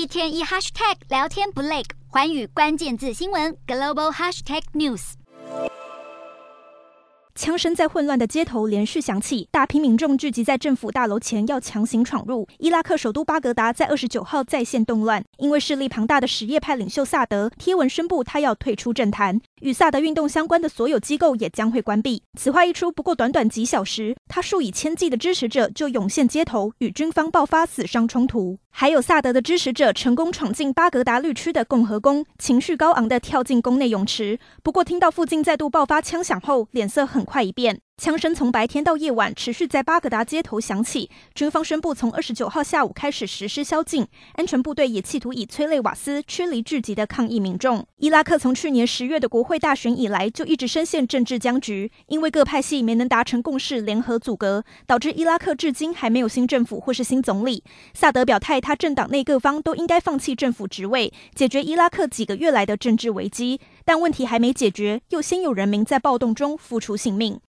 一天一 hashtag 聊天不累，环宇关键字新闻 global hashtag news。枪声在混乱的街头连续响起，大批民众聚集在政府大楼前，要强行闯入。伊拉克首都巴格达在二十九号再现动乱，因为势力庞大的什叶派领袖萨德贴文宣布他要退出政坛，与萨德运动相关的所有机构也将会关闭。此话一出，不过短短几小时，他数以千计的支持者就涌现街头，与军方爆发死伤冲突。还有萨德的支持者成功闯进巴格达绿区的共和宫，情绪高昂地跳进宫内泳池。不过，听到附近再度爆发枪响后，脸色很快一变。枪声从白天到夜晚持续在巴格达街头响起，军方宣布从二十九号下午开始实施宵禁，安全部队也企图以催泪瓦斯驱离聚集的抗议民众。伊拉克从去年十月的国会大选以来就一直深陷政治僵局，因为各派系没能达成共识，联合阻隔，导致伊拉克至今还没有新政府或是新总理。萨德表态，他政党内各方都应该放弃政府职位，解决伊拉克几个月来的政治危机，但问题还没解决，又先有人民在暴动中付出性命。